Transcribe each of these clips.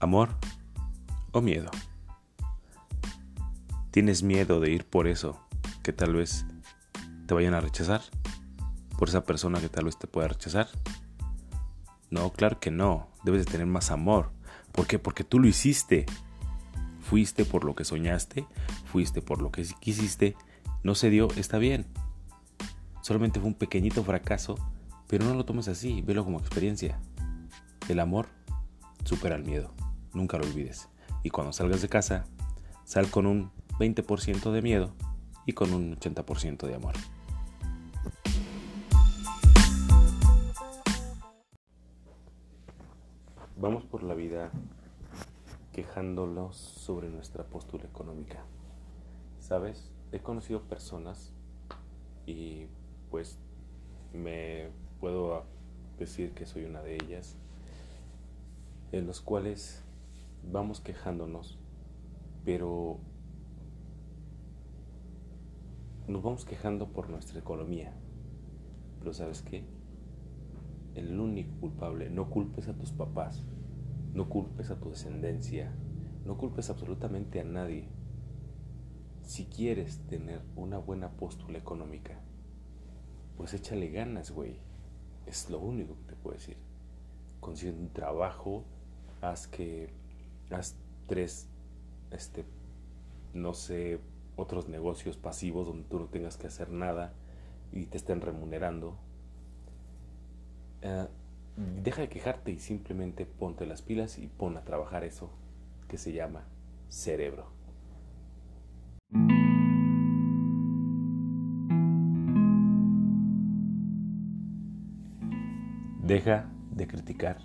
¿Amor o miedo? ¿Tienes miedo de ir por eso que tal vez te vayan a rechazar? ¿Por esa persona que tal vez te pueda rechazar? No, claro que no. Debes de tener más amor. ¿Por qué? Porque tú lo hiciste. Fuiste por lo que soñaste, fuiste por lo que quisiste, no se dio, está bien. Solamente fue un pequeñito fracaso, pero no lo tomes así, velo como experiencia. El amor supera el miedo. Nunca lo olvides. Y cuando salgas de casa, sal con un 20% de miedo y con un 80% de amor. Vamos por la vida quejándonos sobre nuestra postura económica. ¿Sabes? He conocido personas y pues me puedo decir que soy una de ellas, en los cuales vamos quejándonos, pero nos vamos quejando por nuestra economía. Pero ¿sabes qué? El único culpable, no culpes a tus papás, no culpes a tu descendencia, no culpes absolutamente a nadie. Si quieres tener una buena postura económica, pues échale ganas, güey. Es lo único que te puedo decir. Consigue un trabajo, haz que haz tres, este, no sé, otros negocios pasivos donde tú no tengas que hacer nada y te estén remunerando. Eh, deja de quejarte y simplemente ponte las pilas y pon a trabajar eso que se llama cerebro. Deja de criticar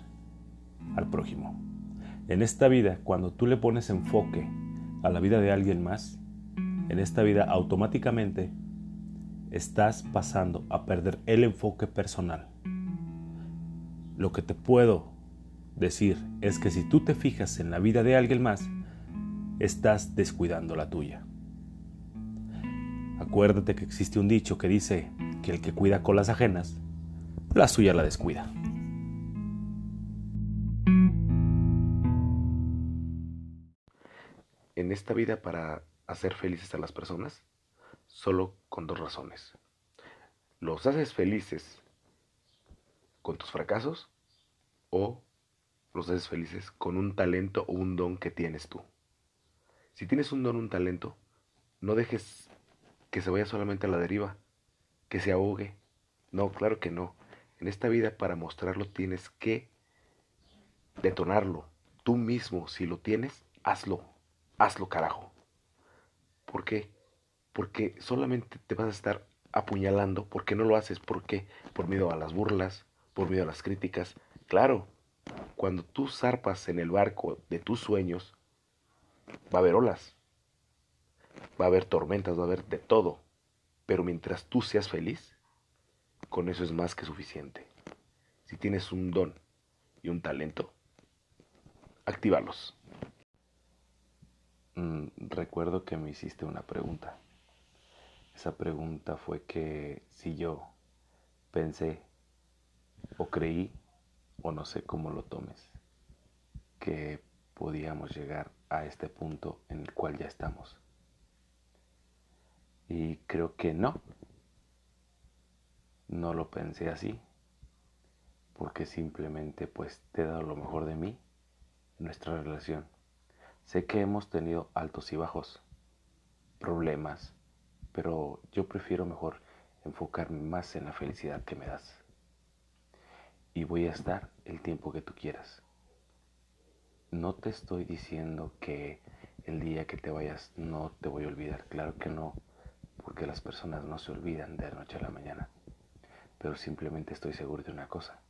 al prójimo. En esta vida, cuando tú le pones enfoque a la vida de alguien más, en esta vida automáticamente estás pasando a perder el enfoque personal. Lo que te puedo decir es que si tú te fijas en la vida de alguien más, estás descuidando la tuya. Acuérdate que existe un dicho que dice que el que cuida con las ajenas, la suya la descuida. En esta vida para hacer felices a las personas solo con dos razones. Los haces felices con tus fracasos o los haces felices con un talento o un don que tienes tú. Si tienes un don, un talento, no dejes que se vaya solamente a la deriva, que se ahogue. No, claro que no. En esta vida para mostrarlo tienes que detonarlo. Tú mismo, si lo tienes, hazlo hazlo carajo. ¿Por qué? Porque solamente te vas a estar apuñalando porque no lo haces. ¿Por qué? Por miedo a las burlas, por miedo a las críticas. Claro, cuando tú zarpas en el barco de tus sueños, va a haber olas, va a haber tormentas, va a haber de todo. Pero mientras tú seas feliz, con eso es más que suficiente. Si tienes un don y un talento, actívalos. Mm, recuerdo que me hiciste una pregunta. Esa pregunta fue que si yo pensé o creí, o no sé cómo lo tomes, que podíamos llegar a este punto en el cual ya estamos. Y creo que no. No lo pensé así, porque simplemente pues te he dado lo mejor de mí en nuestra relación Sé que hemos tenido altos y bajos, problemas, pero yo prefiero mejor enfocarme más en la felicidad que me das. Y voy a estar el tiempo que tú quieras. No te estoy diciendo que el día que te vayas no te voy a olvidar. Claro que no, porque las personas no se olvidan de la noche a la mañana. Pero simplemente estoy seguro de una cosa,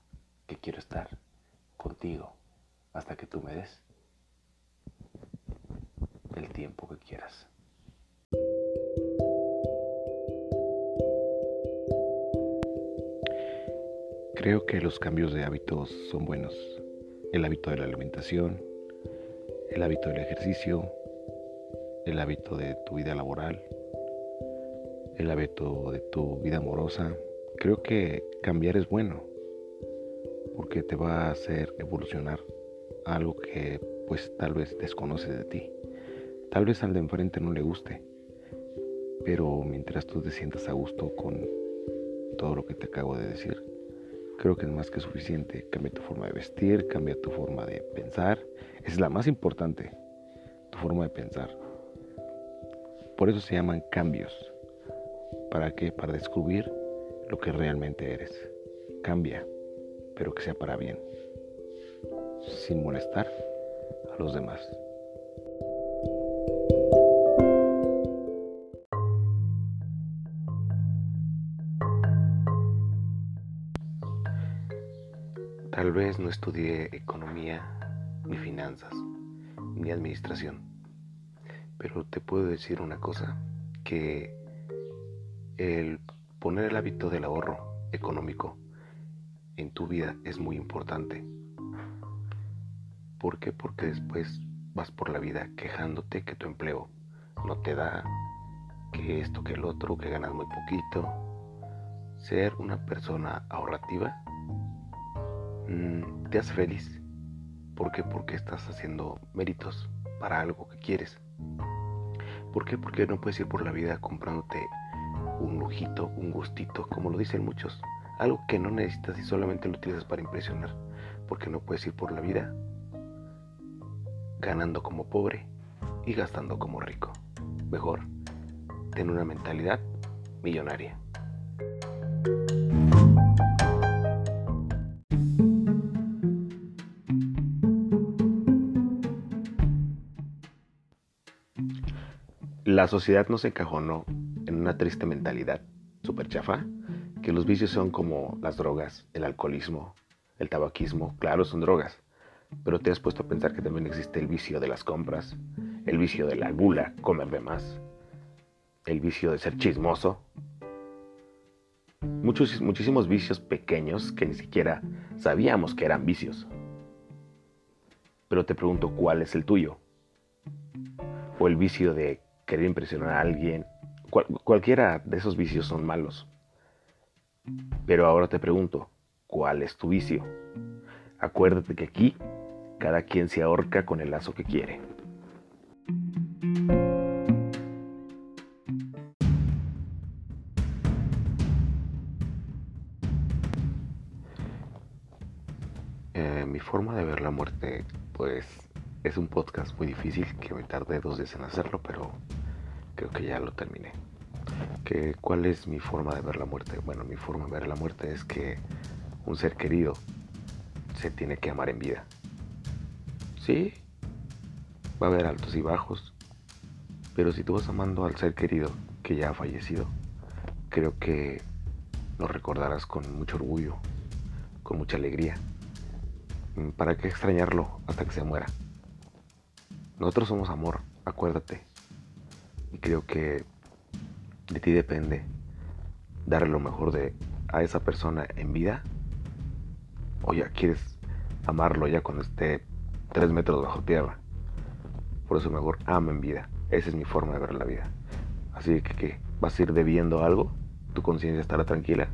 que quiero estar contigo hasta que tú me des el tiempo que quieras. Creo que los cambios de hábitos son buenos. El hábito de la alimentación, el hábito del ejercicio, el hábito de tu vida laboral, el hábito de tu vida amorosa. Creo que cambiar es bueno porque te va a hacer evolucionar algo que pues tal vez desconoce de ti. Tal vez al de enfrente no le guste, pero mientras tú te sientas a gusto con todo lo que te acabo de decir, creo que es más que suficiente. Cambia tu forma de vestir, cambia tu forma de pensar. Es la más importante, tu forma de pensar. Por eso se llaman cambios. ¿Para qué? Para descubrir lo que realmente eres. Cambia, pero que sea para bien, sin molestar a los demás. Vez no estudié economía, ni finanzas, ni administración, pero te puedo decir una cosa, que el poner el hábito del ahorro económico en tu vida es muy importante. ¿Por qué? Porque después vas por la vida quejándote que tu empleo no te da, que esto, que el otro, que ganas muy poquito. Ser una persona ahorrativa mm, te hace feliz. ¿Por qué? Porque estás haciendo méritos para algo que quieres. ¿Por qué? Porque no puedes ir por la vida comprándote un lujito, un gustito, como lo dicen muchos. Algo que no necesitas y solamente lo utilizas para impresionar. Porque no puedes ir por la vida ganando como pobre y gastando como rico. Mejor, ten una mentalidad millonaria. La sociedad nos encajonó en una triste mentalidad super chafa, que los vicios son como las drogas, el alcoholismo, el tabaquismo, claro, son drogas, pero te has puesto a pensar que también existe el vicio de las compras, el vicio de la gula, comer de más, el vicio de ser chismoso. Muchos, muchísimos vicios pequeños que ni siquiera sabíamos que eran vicios. Pero te pregunto, ¿cuál es el tuyo? O el vicio de querer impresionar a alguien. cualquiera de esos vicios son malos. Pero ahora te pregunto, ¿cuál es tu vicio? Acuérdate que aquí cada quien se ahorca con el lazo que quiere. Eh, mi forma de ver la muerte, pues es un podcast muy difícil que me tardé dos días en hacerlo, pero creo que ya lo terminé. ¿Que, ¿Cuál es mi forma de ver la muerte? Bueno, mi forma de ver la muerte es que un ser querido se tiene que amar en vida. Sí, va a haber altos y bajos, pero si tú vas amando al ser querido que ya ha fallecido, creo que lo recordarás con mucho orgullo, con mucha alegría. ¿Para qué extrañarlo hasta que se muera? Nosotros somos amor, acuérdate. Y creo que de ti depende darle lo mejor de a esa persona en vida. O ya quieres amarlo ya cuando esté tres metros bajo tierra. Por eso mejor ama en vida. Esa es mi forma de ver la vida. Así que. ¿Vas a ir debiendo algo? ¿Tu conciencia estará tranquila?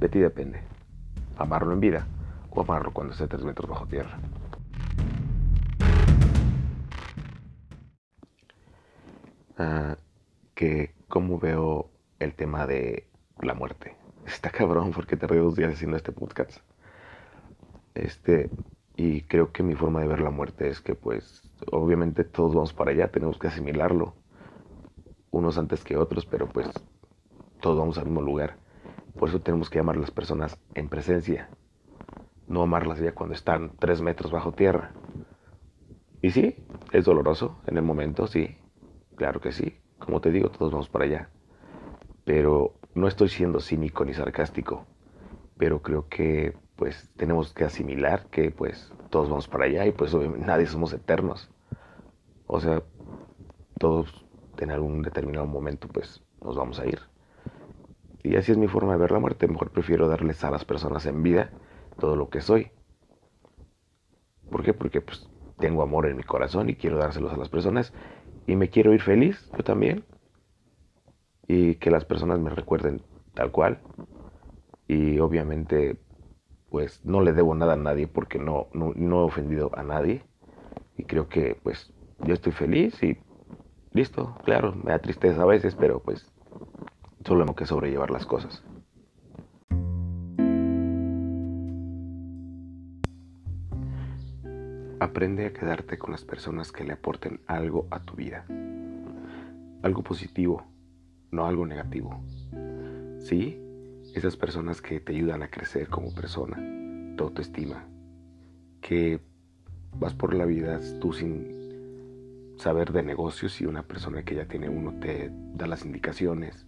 De ti depende. Amarlo en vida o amarlo cuando esté tres metros bajo tierra. Ah, que cómo veo el tema de la muerte. Está cabrón porque te dos días haciendo este podcast. Este, y creo que mi forma de ver la muerte es que pues obviamente todos vamos para allá, tenemos que asimilarlo, unos antes que otros, pero pues todos vamos al mismo lugar. Por eso tenemos que amar a las personas en presencia, no amarlas ya cuando están tres metros bajo tierra. Y sí, es doloroso en el momento, sí, claro que sí. Como te digo, todos vamos para allá. Pero no estoy siendo cínico ni sarcástico, pero creo que pues tenemos que asimilar que pues todos vamos para allá y pues nadie somos eternos. O sea, todos en algún determinado momento pues nos vamos a ir. Y así es mi forma de ver la muerte. Mejor prefiero darles a las personas en vida todo lo que soy. ¿Por qué? Porque pues tengo amor en mi corazón y quiero dárselos a las personas y me quiero ir feliz, yo también. Y que las personas me recuerden tal cual. Y obviamente pues no le debo nada a nadie porque no, no, he ofendido a nadie. Y creo que pues yo estoy feliz y listo, claro, me da tristeza a veces, pero pues solo tengo que sobrellevar las cosas. Aprende a quedarte con las personas que le aporten algo a tu vida. Algo positivo, no algo negativo. Sí, esas personas que te ayudan a crecer como persona, tu autoestima, que vas por la vida tú sin saber de negocios y una persona que ya tiene uno te da las indicaciones,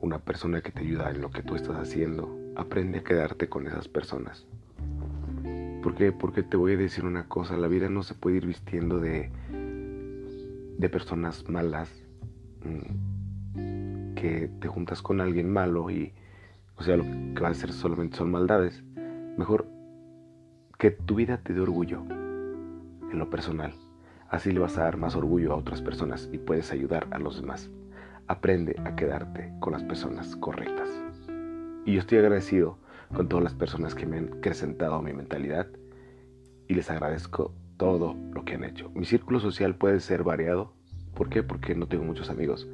una persona que te ayuda en lo que tú estás haciendo. Aprende a quedarte con esas personas. ¿Por qué? Porque te voy a decir una cosa, la vida no se puede ir vistiendo de, de personas malas, mm, que te juntas con alguien malo y, o sea, lo que va a hacer solamente son maldades. Mejor que tu vida te dé orgullo en lo personal. Así le vas a dar más orgullo a otras personas y puedes ayudar a los demás. Aprende a quedarte con las personas correctas. Y yo estoy agradecido con todas las personas que me han acrecentado mi mentalidad y les agradezco todo lo que han hecho. Mi círculo social puede ser variado. ¿Por qué? Porque no tengo muchos amigos,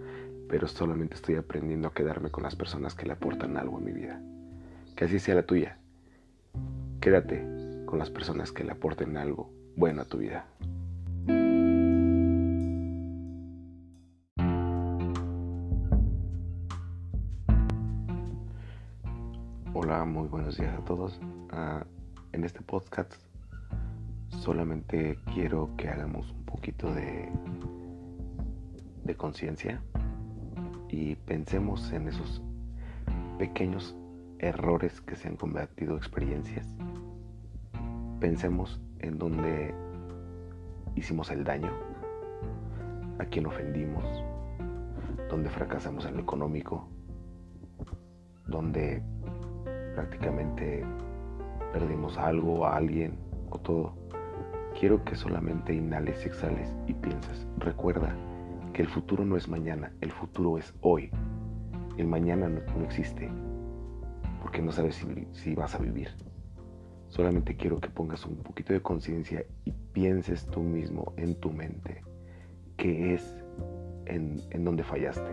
pero solamente estoy aprendiendo a quedarme con las personas que le aportan algo a mi vida. Que así sea la tuya. Quédate con las personas que le aporten algo bueno a tu vida. Hola, muy buenos días a todos. Uh, en este podcast solamente quiero que hagamos un poquito de, de conciencia y pensemos en esos pequeños errores que se han convertido en experiencias. Pensemos en donde hicimos el daño, a quien ofendimos, donde fracasamos en lo económico, donde prácticamente perdimos algo, a alguien o todo. Quiero que solamente inhales exhales y pienses. Recuerda que el futuro no es mañana, el futuro es hoy. El mañana no, existe porque no sabes si, vas a vivir. Solamente quiero que pongas un poquito de conciencia y pienses tú mismo en tu mente qué es en, en donde fallaste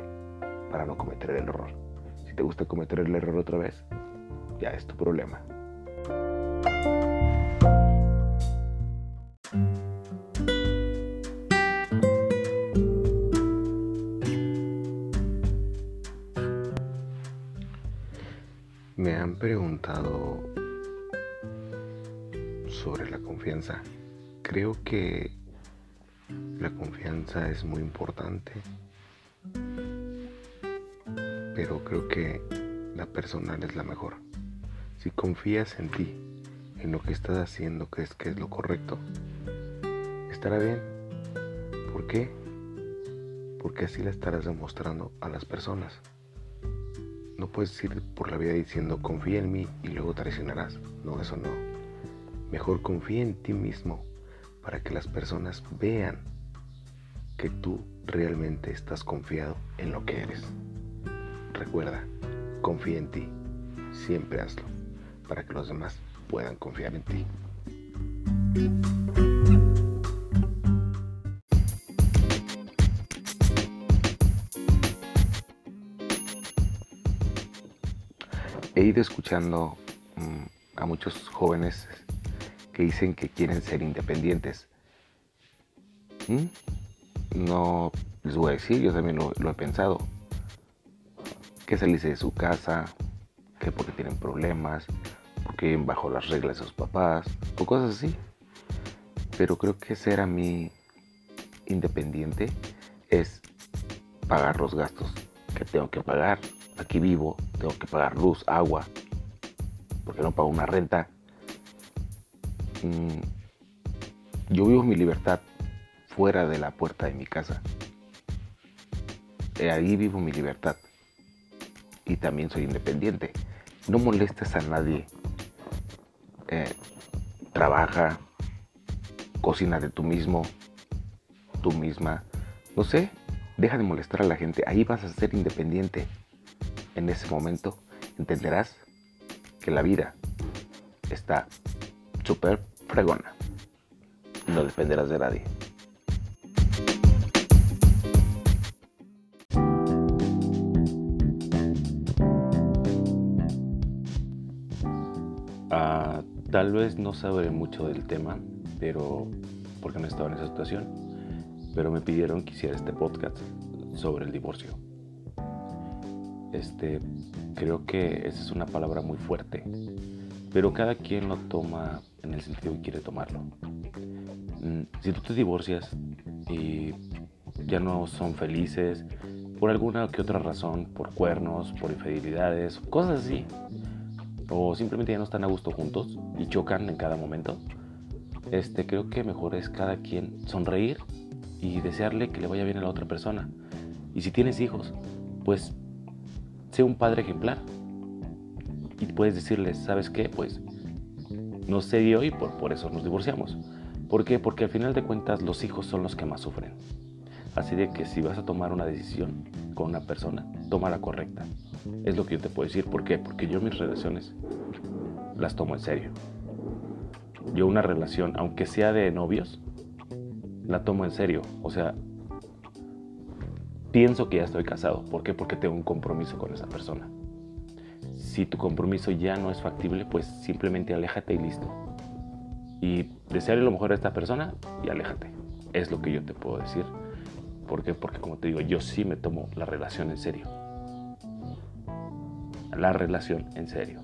para no cometer el error. Si te gusta cometer el error otra vez, ya es tu problema. Me han preguntado sobre la confianza. Creo que la confianza es muy importante, pero creo que la personal es la mejor. Si confías en ti, en lo que estás haciendo, crees que es lo correcto, estará bien. ¿Por qué? Porque así la estarás demostrando a las personas. No puedes ir por la vida diciendo confía en mí y luego traicionarás. No, eso no. Mejor confía en ti mismo para que las personas vean que tú realmente estás confiado en lo que eres. Recuerda, confía en ti. Siempre hazlo para que los demás puedan confiar en ti. He ido escuchando mm, a muchos jóvenes que dicen que quieren ser independientes. ¿Mm? No les voy a decir, yo también lo, he pensado. Que salirse de su casa, que porque tienen problemas, porque bajo las reglas de sus papás o cosas así. Pero creo que ser a mí independiente es pagar los gastos que tengo que pagar. Aquí vivo, tengo que pagar luz, agua, porque no pago una renta. Mm, yo vivo mi libertad fuera de la puerta de mi casa. Ahí vivo mi libertad. Y también soy independiente. No molestes a nadie. Eh, trabaja, cocina de tú mismo, tú misma. No sé, deja de molestar a la gente. Ahí vas a ser independiente. En ese momento entenderás que la vida está súper fregona. no dependerás de nadie. Tal vez no sabré mucho del tema, pero porque no estaba en esa situación, pero me pidieron que hiciera este podcast sobre el divorcio. Este, creo que esa es una palabra muy fuerte, pero cada quien lo toma en el sentido que quiere tomarlo. Mm, si tú te divorcias y ya no son felices por alguna que otra razón, por cuernos, por infidelidades, cosas así, o simplemente ya no están a gusto juntos y chocan en cada momento, este, creo que mejor es cada quien sonreír y desearle que le vaya bien a la otra persona. Y si tienes hijos, pues sé un padre ejemplar. Y puedes decirles, ¿sabes qué? Pues no se dio y por, por eso nos divorciamos. ¿Por qué? Porque al final de cuentas los hijos son los que más sufren. Así de que si vas a tomar una decisión con una persona, toma la correcta. Es lo que yo te puedo decir. ¿Por qué? Porque yo mis relaciones las tomo en serio. Yo una relación, aunque sea de novios, la tomo en serio. O sea, pienso que ya estoy casado. ¿Por qué? Porque tengo un compromiso con esa persona. Si tu compromiso ya no es factible, pues simplemente aléjate y listo. Y desearle lo mejor a esta persona y aléjate. Es lo que yo te puedo decir. ¿Por qué? Porque como te digo, yo sí me tomo la relación en serio. La relación en serio.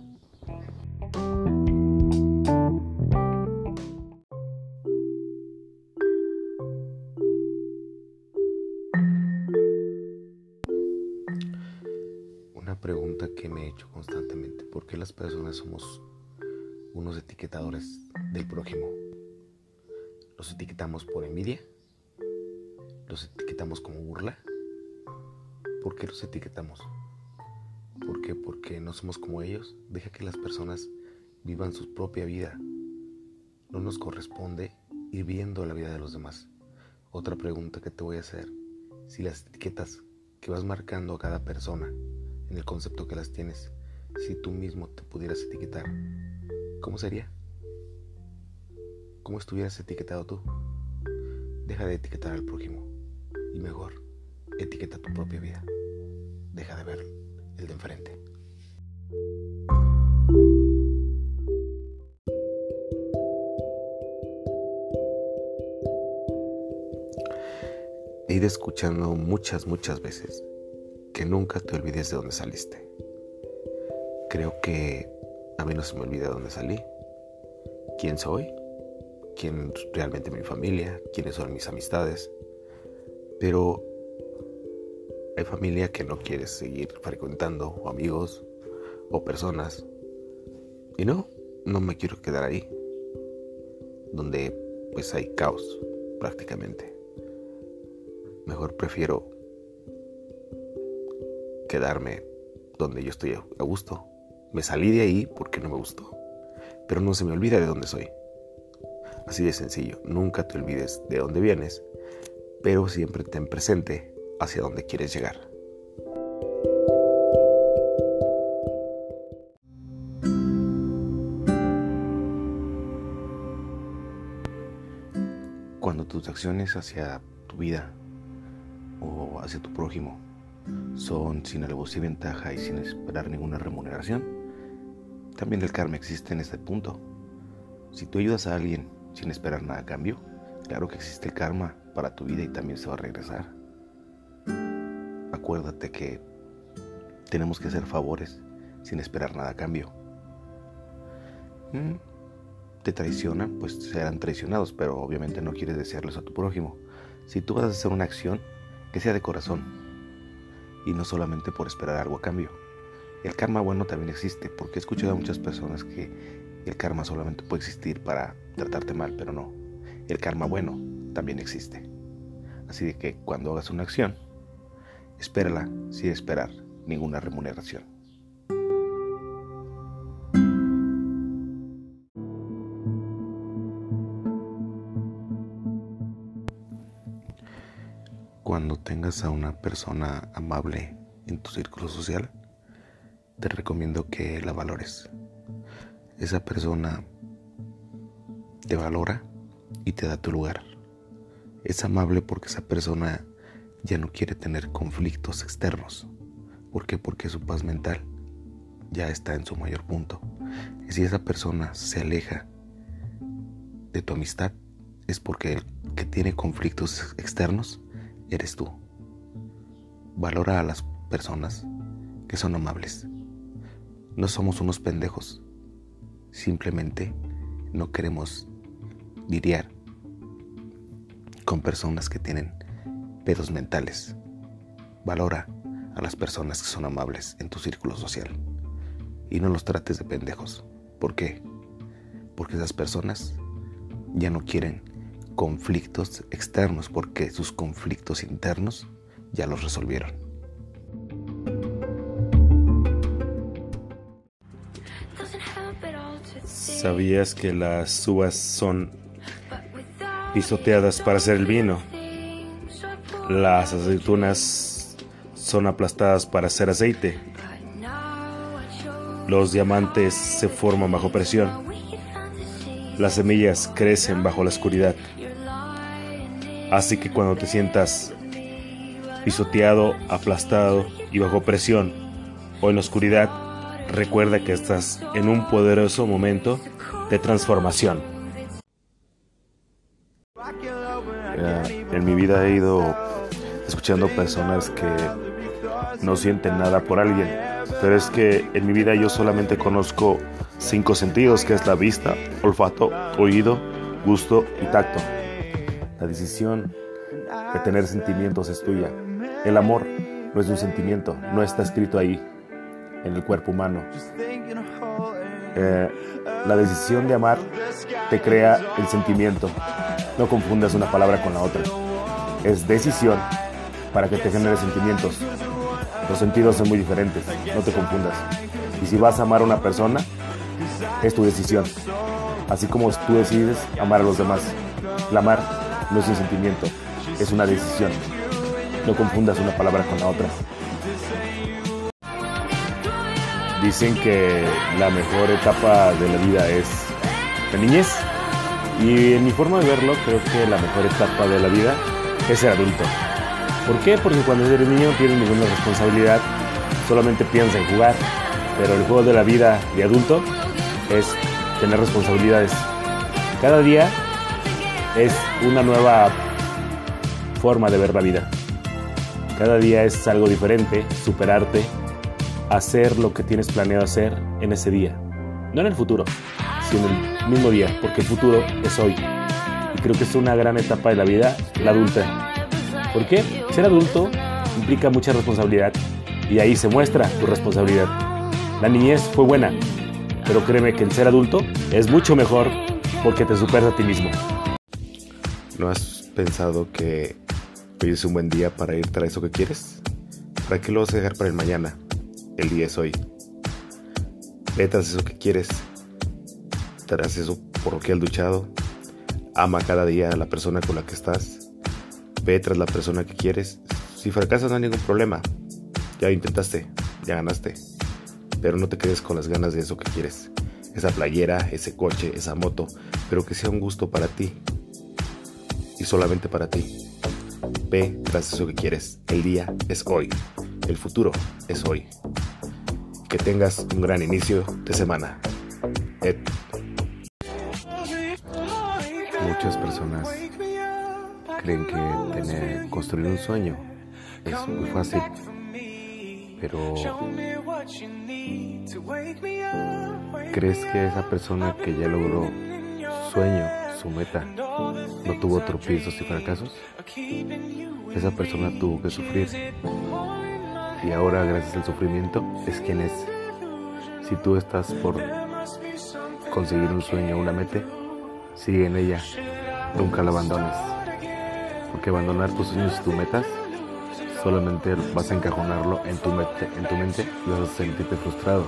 Una pregunta que me he hecho constantemente, ¿por qué las personas somos unos etiquetadores del prójimo? ¿Los etiquetamos por envidia? ¿Los etiquetamos como burla? ¿Por qué los etiquetamos? ¿Por qué? Porque no somos como ellos. Deja que las personas vivan su propia vida. No nos corresponde ir viendo la vida de los demás. Otra pregunta que te voy a hacer. Si las etiquetas que vas marcando a cada persona en el concepto que las tienes, si tú mismo te pudieras etiquetar, ¿cómo sería? ¿Cómo estuvieras etiquetado tú? Deja de etiquetar al prójimo y mejor, etiqueta tu propia vida. Deja de ver el de enfrente. He ido escuchando muchas, muchas veces que nunca te olvides de dónde saliste. Creo que a mí no se me olvida de dónde salí, quién soy, quién realmente mi familia, quiénes son mis amistades. Pero hay familia que no quieres seguir frecuentando, o amigos, o personas. Y no, no me quiero quedar ahí, donde pues hay caos prácticamente. Mejor prefiero quedarme donde yo estoy a gusto. Me salí de ahí porque no me gustó, pero no se me olvida de dónde soy. Así de sencillo, nunca te olvides de dónde vienes, pero siempre ten presente hacia dónde quieres llegar. Cuando tus acciones hacia tu vida o hacia tu prójimo son sin alevosía y ventaja y sin esperar ninguna remuneración, también el karma existe en este punto. Si tú ayudas a alguien sin esperar nada a cambio, claro que existe karma para tu vida y también se va a regresar. Acuérdate que tenemos que hacer favores sin esperar nada a cambio. Mm, te traicionan, pues serán traicionados, pero obviamente no quieres desearles a tu prójimo. Si tú vas a hacer una acción, que sea de corazón y no solamente por esperar algo a cambio. El karma bueno también existe, porque he escuchado a muchas personas que el karma solamente puede existir para tratarte mal, pero no. El karma bueno también existe. Así de que cuando hagas una acción, espérala sin esperar ninguna remuneración. Cuando tengas a una persona amable en tu círculo social, te recomiendo que la valores. Esa persona te valora y te da tu lugar. Es amable porque esa persona ya no quiere tener conflictos externos. ¿Por qué? Porque su paz mental ya está en su mayor punto. Y si esa persona se aleja de tu amistad, es porque el que tiene conflictos externos eres tú. Valora a las personas que son amables. No somos unos pendejos. Simplemente no queremos lidiar con personas que tienen pedos mentales. Valora a las personas que son amables en tu círculo social y no los trates de pendejos. ¿Por qué? Porque esas personas ya no quieren conflictos externos porque sus conflictos internos ya los resolvieron. ¿Sabías que las uvas son pisoteadas para hacer el vino? Las aceitunas son aplastadas para hacer aceite. Los diamantes se forman bajo presión. Las semillas crecen bajo la oscuridad. Así que cuando te sientas pisoteado, aplastado y bajo presión o en la oscuridad, recuerda que estás en un poderoso momento de transformación. En mi vida he ido escuchando personas que no sienten nada por alguien, pero es que en mi vida yo solamente conozco cinco sentidos, que es la vista, olfato, oído, gusto y tacto. La decisión de tener sentimientos es tuya. El amor no es un sentimiento, no está escrito ahí, en el cuerpo humano. Eh, la decisión de amar te crea el sentimiento. No confundas una palabra con la otra. Es decisión para que te genere sentimientos. Los sentidos son muy diferentes, no te confundas. Y si vas a amar a una persona, es tu decisión. Así como tú decides amar a los demás. El amar no es un sentimiento, es una decisión. No confundas una palabra con la otra. Dicen que la mejor etapa de la vida es la niñez. Y en mi forma de verlo, creo que la mejor etapa de la vida es ser adulto. ¿Por qué? Porque cuando eres niño no tienes ninguna responsabilidad, solamente piensas en jugar. Pero el juego de la vida de adulto es tener responsabilidades. Cada día es una nueva forma de ver la vida. Cada día es algo diferente, superarte, hacer lo que tienes planeado hacer en ese día. No en el futuro, sino en el mismo día, porque el futuro es hoy. Creo que es una gran etapa de la vida, la adulta. ¿Por qué? Ser adulto implica mucha responsabilidad y ahí se muestra tu responsabilidad. La niñez fue buena, pero créeme que el ser adulto es mucho mejor porque te superas a ti mismo. ¿No has pensado que hoy es un buen día para ir tras eso que quieres? ¿Para qué lo vas a dejar para el mañana? El día es hoy. Ve tras eso que quieres, tras eso por lo que has luchado. Ama cada día a la persona con la que estás Ve tras la persona que quieres. Si fracasas no hay ningún problema. Ya intentaste, ya ganaste. Pero no te quedes con las ganas de eso que quieres. Esa playera, ese coche, esa moto. Pero que sea un gusto para ti. Y solamente para ti. Ve tras eso que quieres. El día es hoy. El futuro es hoy. Que tengas un gran inicio de semana. Ed. Muchas personas creen que tener, construir un sueño es muy fácil, pero ¿crees que esa persona que ya logró su sueño, su meta, no tuvo tropiezos y fracasos? Esa persona tuvo que sufrir y ahora gracias al sufrimiento es quien es. Si tú estás por conseguir un sueño, una meta, sigue en ella, nunca la abandones porque abandonar tus sueños y tus metas solamente vas a encajonarlo en tu, mente, en tu mente y vas a sentirte frustrado.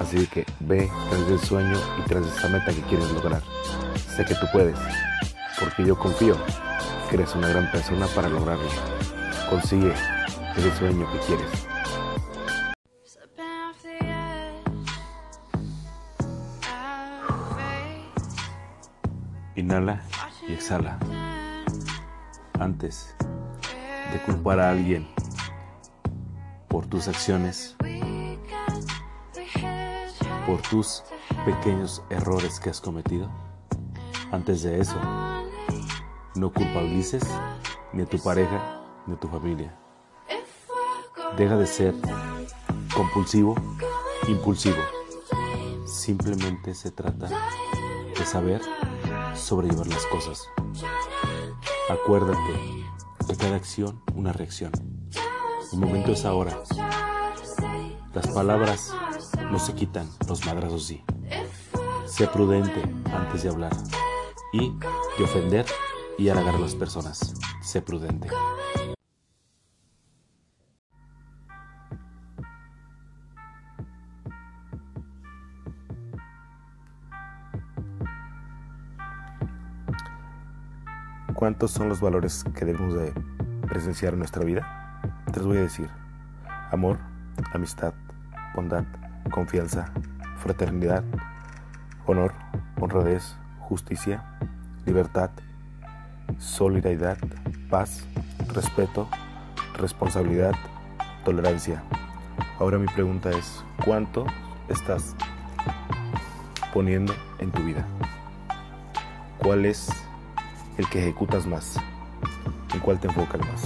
Así que ve tras el sueño y tras esa meta que quieres lograr. Sé que tú puedes, porque yo confío que eres una gran persona para lograrlo. Consigue ese sueño que quieres. Inhala y exhala. Antes de culpar a alguien por tus acciones, por tus pequeños errores que has cometido, antes de eso, no culpabilices ni a tu pareja ni a tu familia. Deja de ser compulsivo, impulsivo. Simplemente se trata de saber sobrellevar las cosas. Acuérdate que cada acción una reacción. El momento es ahora. Las palabras no se quitan, los madrazos sí. Sé prudente antes de hablar y de ofender y halagar a las personas. Sé prudente. ¿Cuántos son los valores que debemos de presenciar en nuestra vida? Te los voy a decir. Amor, amistad, bondad, confianza, fraternidad, honor, honradez, justicia, libertad, solidaridad, paz, respeto, responsabilidad, tolerancia. Ahora mi pregunta es, ¿cuánto estás poniendo en tu vida? ¿Cuál es el que ejecutas más? ¿En cuál te enfocas más?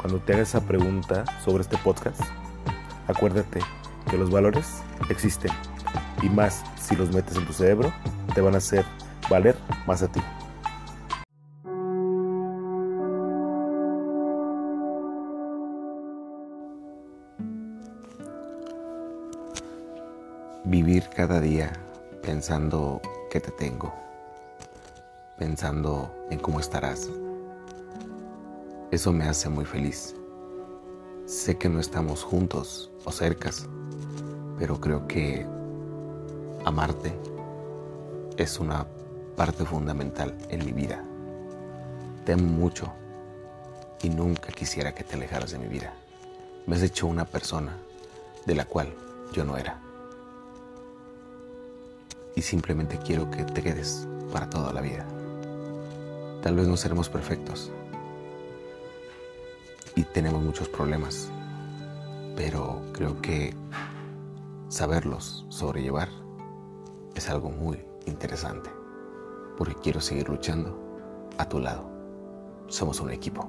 Cuando te hagas esa pregunta sobre este podcast, acuérdate que los valores existen y más si los metes en tu cerebro, te van a hacer valer más a ti. Vivir cada día pensando que te tengo, pensando en cómo estarás. Eso me hace muy feliz. Sé que no estamos juntos o cercas, pero creo que amarte es una parte fundamental en mi vida. Te amo mucho y nunca quisiera que te alejaras de mi vida. Me has hecho una persona de la cual yo no era y simplemente quiero que te quedes para toda la vida. Tal vez no seremos perfectos y tenemos muchos problemas, pero creo que saberlos sobrellevar es algo muy interesante, porque quiero seguir luchando a tu lado. Somos un equipo.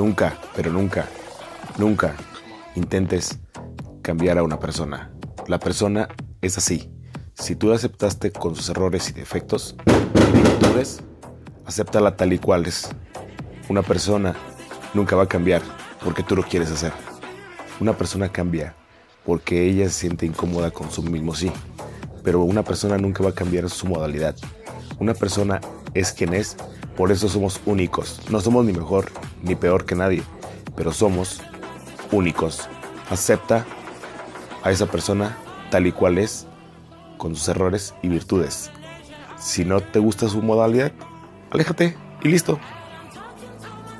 Nunca, pero nunca, nunca intentes cambiar a una persona. La persona es así. Si tú la aceptaste con sus errores y defectos y virtudes, acéptala tal y cual es. Una persona nunca va a cambiar porque tú lo quieres hacer. Una persona cambia porque ella se siente incómoda con su mismo sí. Pero una persona nunca va a cambiar su modalidad. Una persona es quien es por eso somos únicos. No somos ni mejor ni peor que nadie, pero somos únicos. Acepta a esa persona tal y cual es, con sus errores y virtudes. Si no te gusta su modalidad, aléjate y listo.